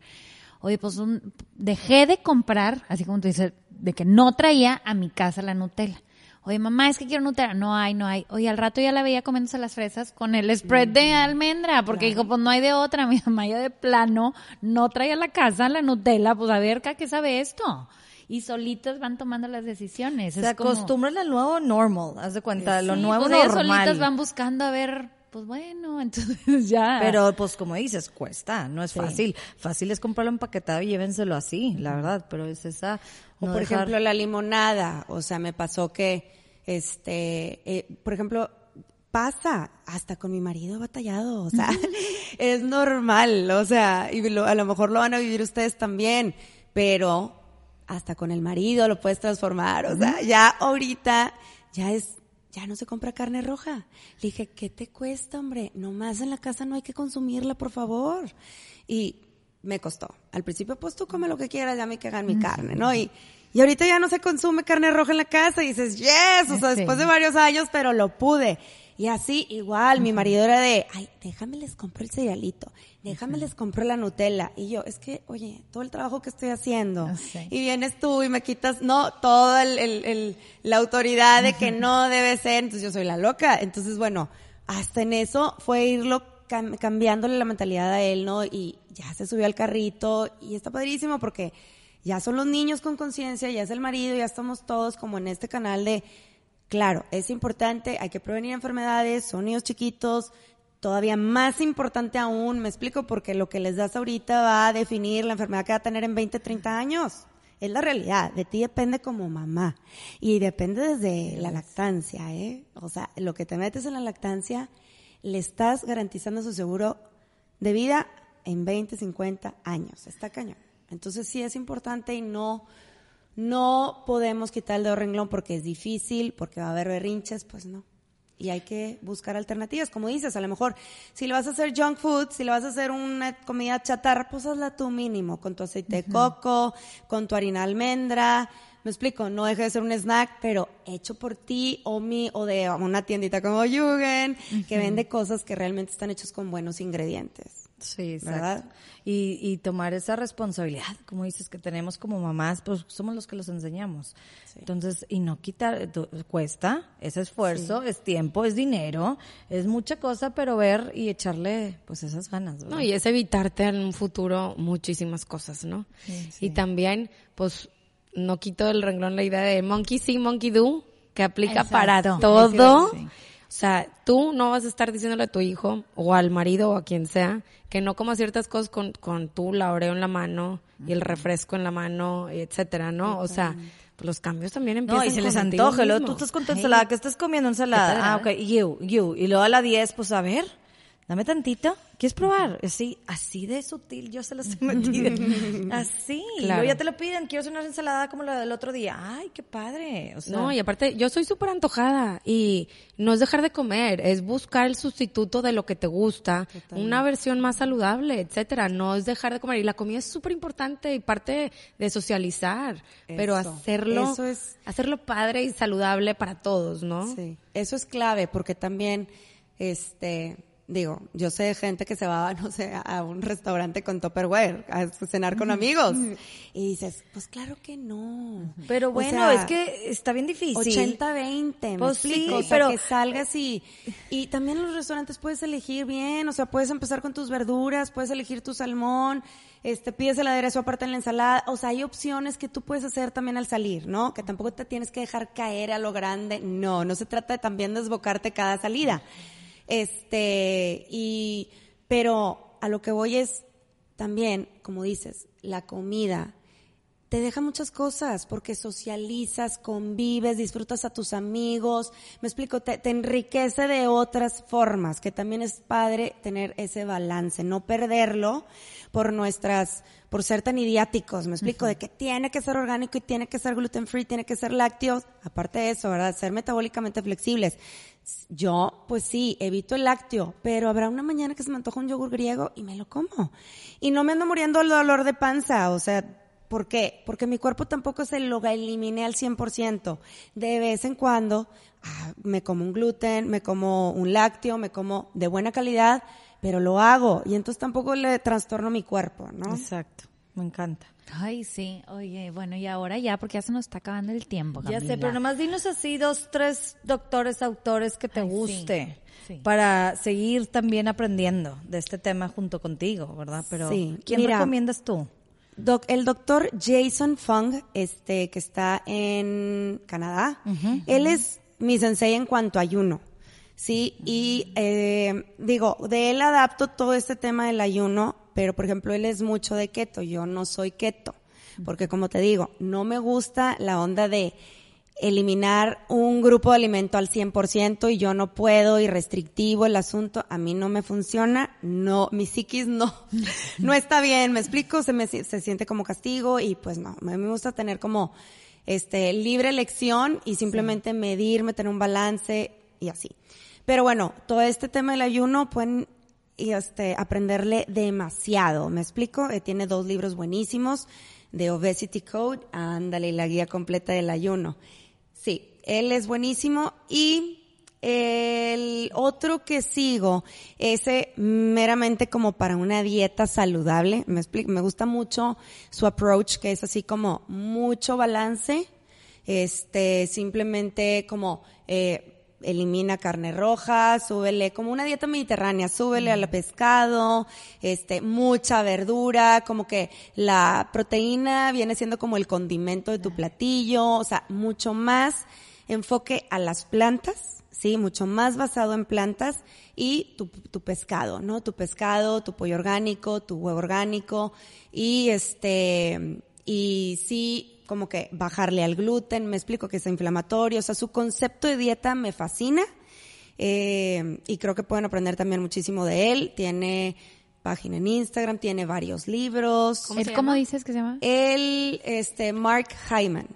Oye, pues un, dejé de comprar, así como tú dices, de que no traía a mi casa la Nutella. Oye, mamá, es que quiero Nutella. No hay, no hay. Oye, al rato ya la veía comiéndose las fresas con el spread de almendra, porque dijo, pues no hay de otra. Mi mamá ya de plano no traía a la casa la Nutella. Pues a ver, ¿qué sabe esto? y solitas van tomando las decisiones. Se acostumbran al nuevo normal, haz de cuenta, lo nuevo pues normal. solitas van buscando a ver pues bueno, entonces ya. Pero pues como dices, cuesta, no es fácil. Fácil es comprarlo empaquetado y llévenselo así, la verdad, pero es esa... o por ejemplo la limonada, o sea, me pasó que, este, eh, por ejemplo, pasa, hasta con mi marido batallado, o sea, es normal, o sea, y a lo mejor lo van a vivir ustedes también, pero hasta con el marido lo puedes transformar, o sea, ya ahorita ya es ya no se compra carne roja. Le dije, ¿qué te cuesta, hombre? Nomás en la casa no hay que consumirla, por favor. Y me costó. Al principio, pues tú come lo que quieras, ya me cagan mi carne, ¿no? Y, y ahorita ya no se consume carne roja en la casa y dices, yes, o sea, después de varios años, pero lo pude. Y así, igual, mi marido era de, ay, déjame les compro el cerealito, déjame les compro la Nutella. Y yo, es que, oye, todo el trabajo que estoy haciendo, ah, y vienes tú y me quitas, no, toda el, el, la autoridad de que no debe ser, entonces yo soy la loca. Entonces, bueno, hasta en eso fue irlo cambiándole la mentalidad a él, ¿no? Y ya se subió al carrito y está padrísimo porque ya son los niños con conciencia, ya es el marido, ya estamos todos como en este canal de Claro, es importante, hay que prevenir enfermedades, son niños chiquitos, todavía más importante aún, me explico, porque lo que les das ahorita va a definir la enfermedad que va a tener en 20, 30 años. Es la realidad, de ti depende como mamá y depende desde la lactancia, ¿eh? O sea, lo que te metes en la lactancia, le estás garantizando su seguro de vida en 20, 50 años. Está cañón. Entonces sí es importante y no no podemos quitar el dedo renglón porque es difícil, porque va a haber berrinches, pues no. Y hay que buscar alternativas, como dices, a lo mejor si le vas a hacer junk food, si le vas a hacer una comida chatarra, pues hazla tú mínimo, con tu aceite de coco, con tu harina almendra, me explico, no deje de ser un snack, pero hecho por ti o mi, o de una tiendita como Yugen, que vende cosas que realmente están hechos con buenos ingredientes. Sí, exacto. Y, y tomar esa responsabilidad, como dices, que tenemos como mamás, pues somos los que los enseñamos. Entonces, y no quitar, cuesta, es esfuerzo, es tiempo, es dinero, es mucha cosa, pero ver y echarle, pues esas ganas. No, y es evitarte en un futuro muchísimas cosas, ¿no? Y también, pues, no quito del renglón la idea de monkey see, monkey do, que aplica para todo. O sea, tú no vas a estar diciéndole a tu hijo o al marido o a quien sea que no coma ciertas cosas con, con tú la oreo en la mano y el refresco en la mano, etcétera, ¿no? O sea, pues los cambios también empiezan. No, y se les antoja. Luego tú estás con tu ensalada, que estás comiendo ensalada. Ah, ok, you, you. Y luego a la 10, pues a ver dame tantito, ¿quieres probar? Sí, así de sutil yo se los he metido. así. Claro. ya te lo piden, quiero hacer una ensalada como la del otro día. Ay, qué padre. O no, y aparte, yo soy súper antojada y no es dejar de comer, es buscar el sustituto de lo que te gusta, una versión más saludable, etcétera. No es dejar de comer. Y la comida es súper importante y parte de socializar, pero hacerlo, eso es... hacerlo padre y saludable para todos, ¿no? Sí, eso es clave porque también, este, digo, yo sé de gente que se va, no sé, a un restaurante con Tupperware a cenar con amigos. Y dices, pues claro que no. Pero O bueno, sea, es que está bien difícil. 80-20, me Pues sí, explico, o sea, pero- que salgas y, y también en los restaurantes puedes elegir bien, o sea, puedes empezar con tus verduras, puedes elegir tu salmón, este, pides el aderezo aparte en la ensalada, o sea, hay opciones que tú puedes hacer también al salir, ¿no? Que tampoco te tienes que dejar caer a lo grande, no, no se trata de también desbocarte cada salida. Este, y, pero a lo que voy es también, como dices, la comida, te deja muchas cosas porque socializas, convives, disfrutas a tus amigos, me explico, te, te enriquece de otras formas, que también es padre tener ese balance, no perderlo por nuestras, por ser tan idiáticos, me explico, de que tiene que ser orgánico y tiene que ser gluten free, tiene que ser lácteos, aparte de eso, ¿verdad? Ser metabólicamente flexibles. Yo, pues sí, evito el lácteo, pero habrá una mañana que se me antoja un yogur griego y me lo como. Y no me ando muriendo del dolor de panza, o sea, ¿por qué? Porque mi cuerpo tampoco se lo eliminé al 100%. De vez en cuando ah, me como un gluten, me como un lácteo, me como de buena calidad, pero lo hago y entonces tampoco le trastorno mi cuerpo, ¿no? Exacto, me encanta. Ay, sí. Oye, bueno, y ahora ya, porque ya se nos está acabando el tiempo. Ya sé, Camila. pero nomás dinos así dos, tres doctores, autores que te Ay, sí, guste sí. para seguir también aprendiendo de este tema junto contigo, ¿verdad? Pero Sí, ¿quién mira. recomiendas tú? Doc- el doctor Jason Fung, este, que está en Canadá, él es mi sensei en cuanto a ayuno. Sí, y eh, digo, de él adapto todo este tema del ayuno, pero por ejemplo, él es mucho de keto, yo no soy keto, porque como te digo, no me gusta la onda de eliminar un grupo de alimento al 100% y yo no puedo y restrictivo el asunto, a mí no me funciona, no, mi psiquis no, no está bien, me explico, se me, se siente como castigo y pues no, a mí me gusta tener como, este, libre elección y simplemente medirme, tener un balance y así. Pero bueno, todo este tema del ayuno pueden y este, aprenderle demasiado. ¿Me explico? Eh, tiene dos libros buenísimos de Obesity Code, ándale, y la guía completa del ayuno. Sí, él es buenísimo. Y el otro que sigo, ese meramente como para una dieta saludable, me explico, me gusta mucho su approach, que es así como mucho balance, este, simplemente como, eh, elimina carne roja, súbele como una dieta mediterránea, súbele al pescado, este, mucha verdura, como que la proteína viene siendo como el condimento de tu platillo, o sea, mucho más enfoque a las plantas, sí, mucho más basado en plantas y tu, tu pescado, ¿no? Tu pescado, tu pollo orgánico, tu huevo orgánico y este, y sí, como que bajarle al gluten, me explico que es inflamatorio, o sea, su concepto de dieta me fascina eh, y creo que pueden aprender también muchísimo de él. Tiene página en Instagram, tiene varios libros. ¿Él cómo dices que se llama? Él, este, Mark Hyman.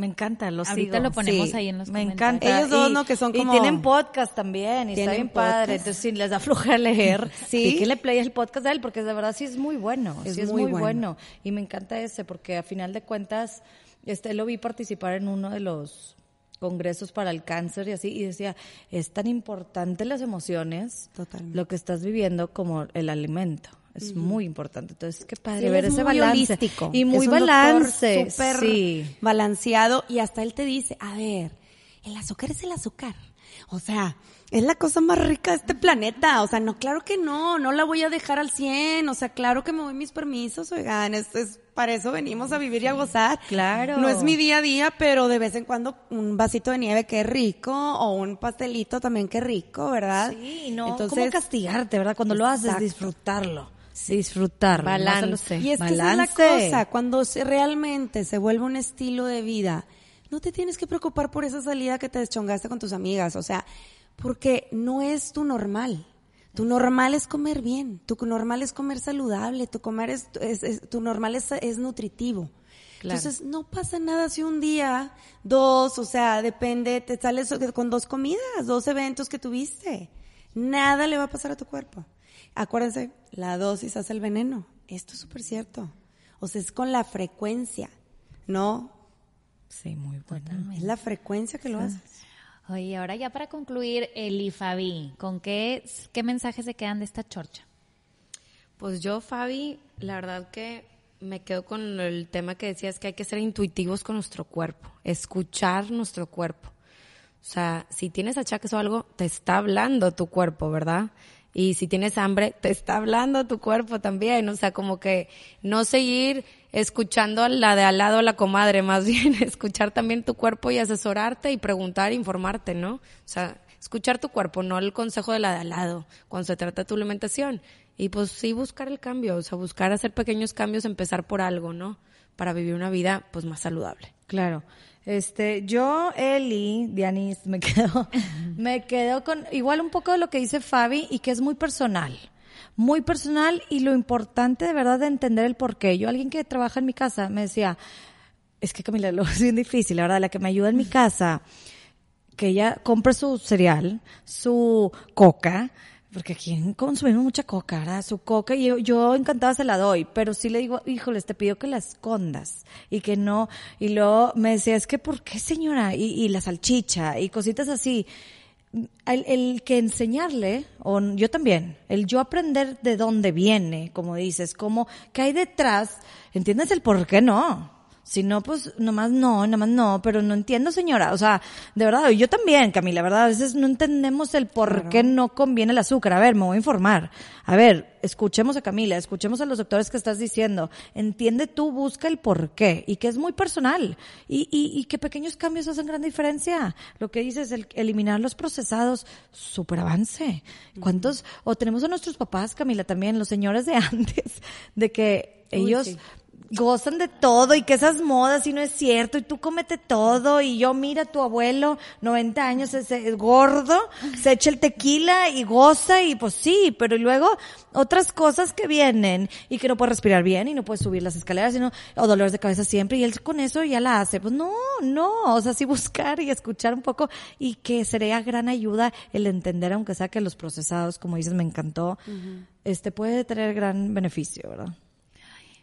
Me encanta, los Ahorita sigo. lo ponemos Sí. ahí en los Me comentarios. encanta. Ellos dos, Y- ¿no? Que son Y como- tienen podcast también, y está bien padre. Entonces, si les da flojera leer, Sí. sí. le play el podcast de él, porque de verdad sí es muy bueno. Es sí es muy muy, bueno. bueno. Y me encanta ese, porque a final de cuentas, este, lo vi participar en uno de los congresos para el cáncer y así, y decía, es tan importante las emociones, Totalmente. lo que estás viviendo como el alimento. Es muy importante. Entonces, qué padre Sí, ver es ese muy balance. holístico. Y muy Es un balance. súper sí. balanceado y hasta él te dice, a ver, el azúcar es el azúcar. O sea, es la cosa más rica de este planeta. O sea, no, claro que no, no la voy a dejar al 100. O sea, claro que me doy mis permisos, oigan, es, es- para eso venimos a vivir y a gozar. Claro. No es mi día a día, pero de vez en cuando un vasito de nieve, qué rico, o un pastelito también, qué rico, ¿verdad? Sí, no Entonces, como castigarte, ¿verdad? Cuando lo haces, disfrutarlo. Disfrutarlo. Balance. Y es que esa es la cosa, cuando se- realmente se vuelve un estilo de vida, no te tienes que preocupar por esa salida que te deschongaste con tus amigas, o sea, porque no es tu normal. Tu normal es comer bien, tu normal es comer saludable, tu comer es, es- es- tu normal es, es nutritivo. Claro. Entonces, no pasa nada si un día, dos, o sea, depende, te sales con dos comidas, dos eventos que tuviste. Nada le va a pasar a tu cuerpo. Acuérdense, la dosis hace el veneno. Esto es súper cierto. O sea, es con la frecuencia, ¿no? Sí, muy buena. Es la frecuencia que lo haces. Oye, ahora ya para concluir, Eli, Fabi, ¿con qué, qué mensajes se quedan de esta chorcha? Pues yo, Fabi, la verdad que me quedo con el tema que decías que hay que ser intuitivos con nuestro cuerpo, escuchar nuestro cuerpo. O sea, si tienes achaques o algo, te está hablando tu cuerpo, ¿verdad? Y si tienes hambre, te está hablando tu cuerpo también. O sea, como que no seguir escuchando a la de al lado, la comadre, más bien escuchar también tu cuerpo y asesorarte y preguntar, informarte, ¿no? O sea, escuchar tu cuerpo, no el consejo de la de al lado, cuando se trata de tu alimentación. Y pues sí buscar el cambio, o sea, buscar hacer pequeños cambios, empezar por algo, ¿no? Para vivir una vida pues más saludable. Claro. Este, yo, Eli, Dianis, me quedo, me quedo con igual un poco de lo que dice Fabi y que es muy personal. Muy personal y lo importante de verdad de entender el porqué. Yo, alguien que trabaja en mi casa, me decía, es que Camila, lo es bien difícil, la verdad, la que me ayuda en mi casa, que ella compre su cereal, su coca, porque aquí consumimos mucha coca, ¿verdad? Su coca, y yo, yo encantada se la doy, pero sí le digo, híjoles, te pido que la escondas y que no, y luego me decía, es que ¿por qué señora? Y, y la salchicha y cositas así. El, que enseñarle, o yo también, el yo aprender de dónde viene, como dices, como, ¿qué hay detrás? ¿Entiendes el por qué no? Si no, pues nomás no, nomás no, pero no entiendo, señora. O sea, de verdad, yo también, Camila, ¿verdad? A veces no entendemos el por qué no conviene el azúcar. A ver, me voy a informar. A ver, escuchemos a Camila, escuchemos a los doctores que estás diciendo. Entiende tú, busca el por qué y que es muy personal y, y, y que pequeños cambios hacen gran diferencia. Lo que dices, el eliminar los procesados, súper avance. ¿Cuántos? O tenemos a nuestros papás, Camila, también, los señores de antes, de que ellos sí. Gozan de todo y que esas modas y no es cierto y tú cómete todo y yo mira a tu abuelo 90 años es, es gordo se echa el tequila y goza y pues sí pero luego otras cosas que vienen y que no puede respirar bien y no puede subir las escaleras sino o dolores de cabeza siempre y él con eso ya la hace. Pues no no o sea sí buscar y escuchar un poco y que sería gran ayuda el entender aunque sea que los procesados como dices me encantó este puede tener gran beneficio verdad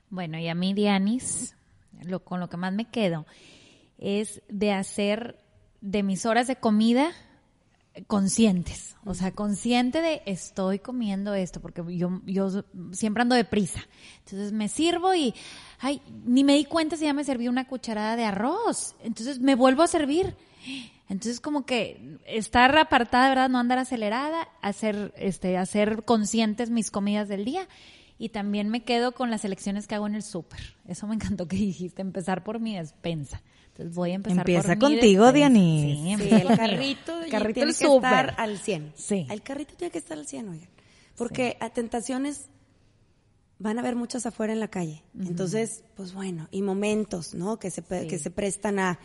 Bueno, y a mí, Dianis, lo, con lo que más me quedo es de hacer de mis horas de comida conscientes. O sea, consciente de estoy comiendo esto, porque yo, yo siempre ando deprisa. Entonces me sirvo y, ay, ni me di cuenta si ya me serví una cucharada de arroz. Entonces me vuelvo a servir. Entonces como que estar apartada, ¿verdad? No andar acelerada, hacer, este, hacer conscientes mis comidas del día. Y también me quedo con las elecciones que hago en el súper. Eso me encantó que dijiste, empezar por mi despensa. Entonces voy a empezar Empieza por mi contigo. Dianis. Sí, Sí, el carrito, El carrito tiene que estar al 100. Sí. El carrito tiene que estar al 100, oigan. Porque a tentaciones van a haber muchas afuera en la calle. Entonces, pues bueno, y momentos, ¿no? Que se, pe- que se prestan a...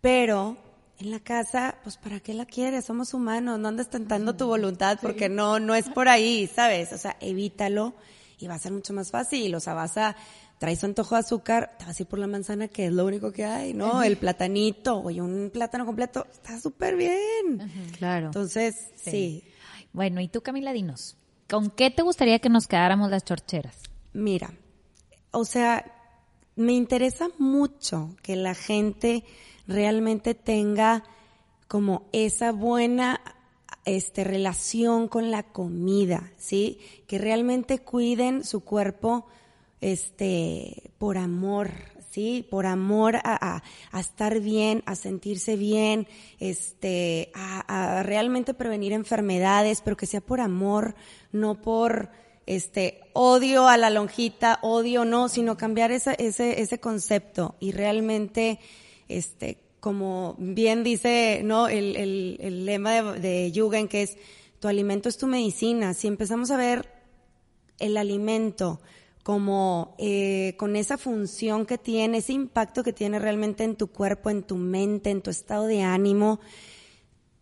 Pero en la casa, pues ¿para qué la quieres? Somos humanos, no andes tentando tu voluntad porque no, no es por ahí, ¿sabes? O sea, evítalo y va a ser mucho más fácil. O sea, vas a... Traes un antojo de azúcar, te vas a ir por la manzana, que es lo único que hay, ¿no? El platanito, oye, un plátano completo, está súper bien. Claro. Entonces, sí. Bueno, y tú, Camila, dinos, ¿con qué te gustaría que nos quedáramos las chorcheras? Mira, o sea, me interesa mucho que la gente realmente tenga como esa buena este relación con la comida, ¿sí? Que realmente cuiden su cuerpo este por amor, ¿sí? Por amor a, a- a estar bien, a sentirse bien, este, a, a realmente prevenir enfermedades, pero que sea por amor, no por este odio a la lonjita, odio no, sino cambiar esa- ese, ese concepto y realmente, este, como bien dice, ¿no? El, el, el lema de, de que es, tu alimento es tu medicina. Si empezamos a ver el alimento como eh, con esa función que tiene, ese impacto que tiene realmente en tu cuerpo, en tu mente, en tu estado de ánimo,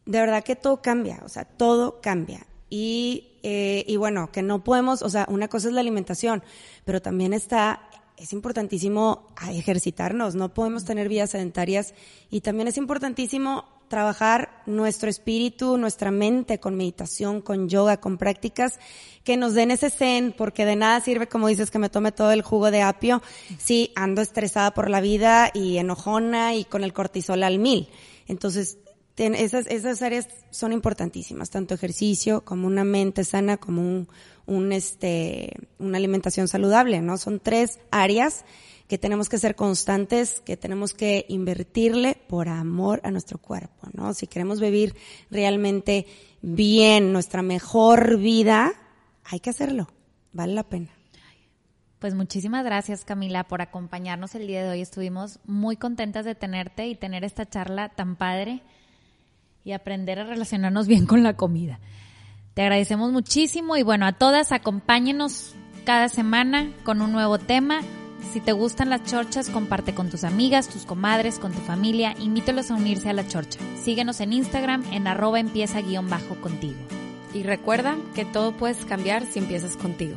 de verdad que todo cambia, o sea, todo cambia. Y, eh, y bueno, que no podemos, o sea, una cosa es la alimentación, pero también está, es importantísimo a ejercitarnos, no podemos tener vidas sedentarias y también es importantísimo trabajar nuestro espíritu, nuestra mente con meditación, con yoga, con prácticas que nos den ese zen, porque de nada sirve, como dices, que me tome todo el jugo de apio si ando estresada por la vida y enojona y con el cortisol al mil. Entonces, esas, esas áreas son importantísimas, tanto ejercicio como una mente sana, como un, un este, una alimentación saludable, ¿no? Son tres áreas que tenemos que ser constantes, que tenemos que invertirle por amor a nuestro cuerpo, ¿no? Si queremos vivir realmente bien, nuestra mejor vida, hay que hacerlo, vale la pena. Pues muchísimas gracias Camila por acompañarnos el día de hoy. Estuvimos muy contentas de tenerte y tener esta charla tan padre y aprender a relacionarnos bien con la comida. Te agradecemos muchísimo y bueno, a todas acompáñenos cada semana con un nuevo tema. Si te gustan las chorchas, comparte con tus amigas, tus comadres, con tu familia, invítelos a unirse a la chorcha. Síguenos en Instagram en arroba empieza guion bajo contigo. Y recuerda que todo puedes cambiar si empiezas contigo.